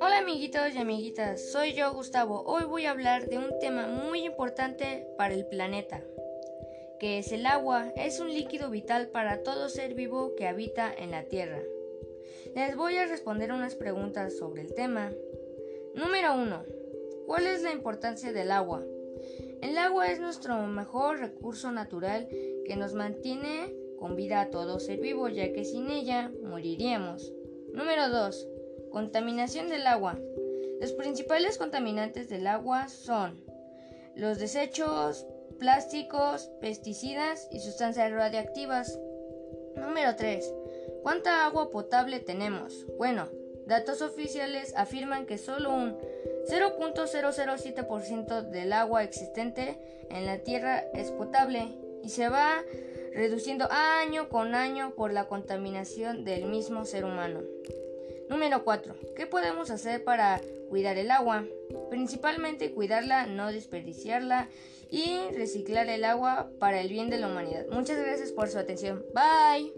Hola amiguitos y amiguitas, soy yo Gustavo. Hoy voy a hablar de un tema muy importante para el planeta, que es el agua. Es un líquido vital para todo ser vivo que habita en la Tierra. Les voy a responder unas preguntas sobre el tema. Número 1. ¿Cuál es la importancia del agua? El agua es nuestro mejor recurso natural que nos mantiene con vida a todo ser vivo, ya que sin ella moriríamos. Número 2. Contaminación del agua. Los principales contaminantes del agua son los desechos, plásticos, pesticidas y sustancias radiactivas. Número 3. ¿Cuánta agua potable tenemos? Bueno, datos oficiales afirman que solo un 0.007% del agua existente en la Tierra es potable y se va reduciendo año con año por la contaminación del mismo ser humano. Número 4. ¿Qué podemos hacer para cuidar el agua? Principalmente cuidarla, no desperdiciarla y reciclar el agua para el bien de la humanidad. Muchas gracias por su atención. Bye.